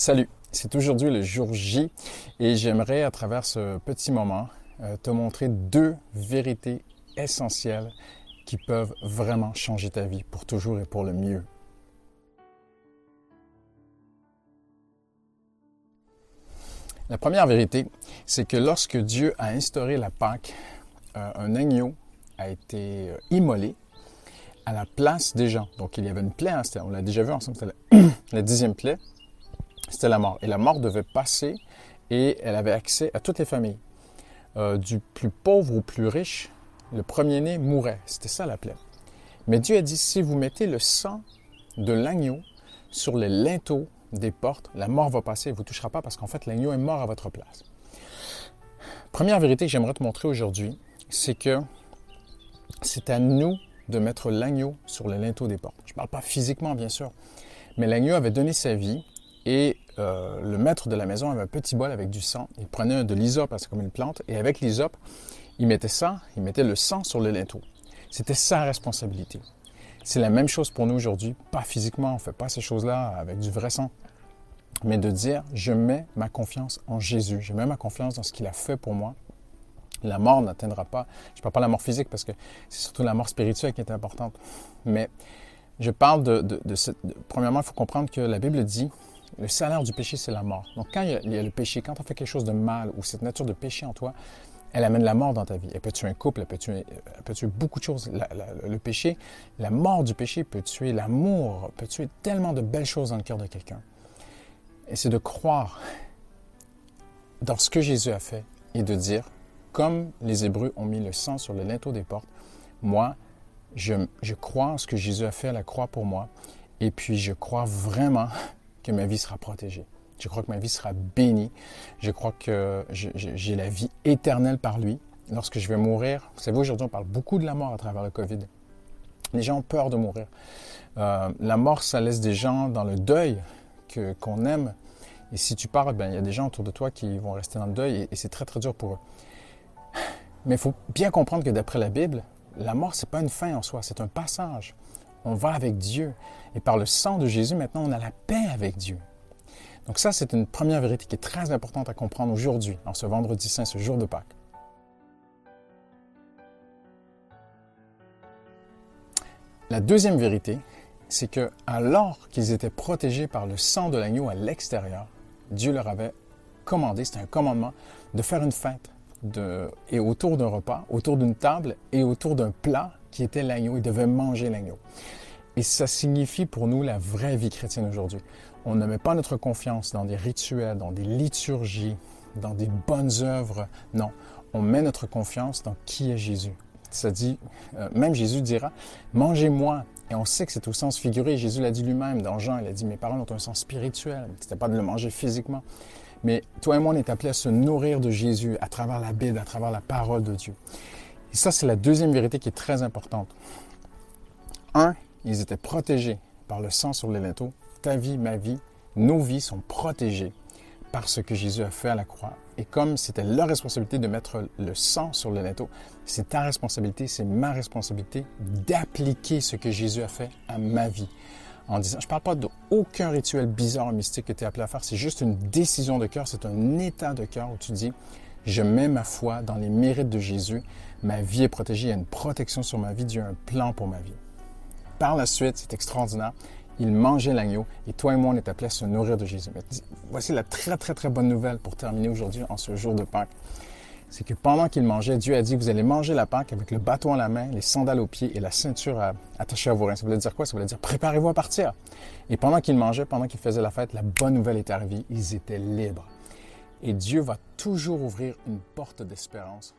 Salut, c'est aujourd'hui le jour J et j'aimerais à travers ce petit moment euh, te montrer deux vérités essentielles qui peuvent vraiment changer ta vie pour toujours et pour le mieux. La première vérité, c'est que lorsque Dieu a instauré la Pâque, euh, un agneau a été euh, immolé à la place des gens. Donc il y avait une plaie, hein, on l'a déjà vu ensemble, c'était la, la dixième plaie c'était la mort. Et la mort devait passer et elle avait accès à toutes les familles. Euh, du plus pauvre au plus riche, le premier-né mourait. C'était ça la plaie. Mais Dieu a dit, si vous mettez le sang de l'agneau sur les linteaux des portes, la mort va passer et vous touchera pas parce qu'en fait, l'agneau est mort à votre place. Première vérité que j'aimerais te montrer aujourd'hui, c'est que c'est à nous de mettre l'agneau sur les linteaux des portes. Je ne parle pas physiquement, bien sûr, mais l'agneau avait donné sa vie et euh, le maître de la maison avait un petit bol avec du sang. Il prenait de l'hysope, c'est comme une plante, et avec l'hysope, il mettait ça, il mettait le sang sur le linteau. C'était sa responsabilité. C'est la même chose pour nous aujourd'hui, pas physiquement, on ne fait pas ces choses-là avec du vrai sang, mais de dire, je mets ma confiance en Jésus, je mets ma confiance dans ce qu'il a fait pour moi. La mort n'atteindra pas, je ne parle pas de la mort physique parce que c'est surtout la mort spirituelle qui est importante, mais je parle de, de, premièrement, il faut comprendre que la Bible dit, le salaire du péché, c'est la mort. Donc, quand il y, a, le péché, quand as fait quelque chose de mal ou cette nature de péché en toi, elle amène la mort dans ta vie. Elle peut tuer un couple, elle peut tuer, peut tuer beaucoup de choses. le péché, la mort du péché peut tuer l'amour, peut tuer tellement de belles choses dans le cœur de quelqu'un. Et c'est de croire dans ce que Jésus a fait et de dire, comme les Hébreux ont mis le sang sur le linteau des portes, moi, je, je crois en ce que Jésus a fait à la croix pour moi. Et puis, je crois vraiment que ma vie sera protégée. Je crois que ma vie sera bénie. Je crois que j'ai la vie éternelle par lui. Lorsque je vais mourir, vous savez, aujourd'hui, on parle beaucoup de la mort à travers le COVID. Les gens ont peur de mourir. Euh, la mort, ça laisse des gens dans le deuil qu'on aime. Et si tu parles, ben, il y a des gens autour de toi qui vont rester dans le deuil et, et c'est très, très dur pour eux. Mais il faut bien comprendre que d'après la Bible, la mort, ce n'est pas une fin en soi, c'est un passage on va avec Dieu. Et par le sang de Jésus, maintenant, on a la paix avec Dieu. Donc ça, c'est une première vérité qui est très importante à comprendre aujourd'hui, en ce vendredi saint, ce jour de Pâques. La deuxième vérité, c'est que alors qu'ils étaient protégés par le sang de l'agneau à l'extérieur, Dieu leur avait commandé, c'était un commandement, de faire une fête et autour d'un repas, autour d'une table et autour d'un plat qui était l'agneau. Ils devaient manger l'agneau. Et ça signifie pour nous la vraie vie chrétienne aujourd'hui. On ne met pas notre confiance dans des rituels, dans des liturgies, dans des bonnes œuvres. Non, on met notre confiance dans qui est Jésus. Ça dit, euh, même Jésus dira, mangez-moi. Et on sait que c'est au sens figuré. Jésus l'a dit lui-même dans Jean. Il a dit, mes paroles ont un sens spirituel. C'était pas de le manger physiquement. Mais toi et moi, on est appelés à se nourrir de Jésus à travers la Bible, à travers la parole de Dieu. Et ça, c'est la deuxième vérité qui est très importante. Un, ils étaient protégés par le sang sur les linteaux. Ta vie, ma vie, nos vies sont protégées par ce que Jésus a fait à la croix. Et comme c'était leur responsabilité de mettre le sang sur le linteau, c'est ta responsabilité, c'est ma responsabilité d'appliquer ce que Jésus a fait à ma vie. En disant, je ne parle pas d'aucun rituel bizarre ou mystique que tu es appelé à faire, c'est juste une décision de cœur, c'est un état de cœur où tu dis, je mets ma foi dans les mérites de Jésus. Ma vie est protégée. Il y a une protection sur ma vie. Dieu a un plan pour ma vie. Par la suite, c'est extraordinaire. Il mangeait l'agneau et toi et moi, on est appelés à se nourrir de Jésus. voici la très, très, très bonne nouvelle pour terminer aujourd'hui en ce jour de Pâques. C'est que pendant qu'il mangeait, Dieu a dit, vous allez manger la Pâque avec le bâton à la main, les sandales aux pieds et la ceinture attachée à vos reins. Ça voulait dire quoi? Ça voulait dire préparez-vous à partir. Et pendant qu'il mangeait, pendant qu'il faisait la fête, la bonne nouvelle est arrivée. Ils étaient libres. Et Dieu va toujours ouvrir une porte d'espérance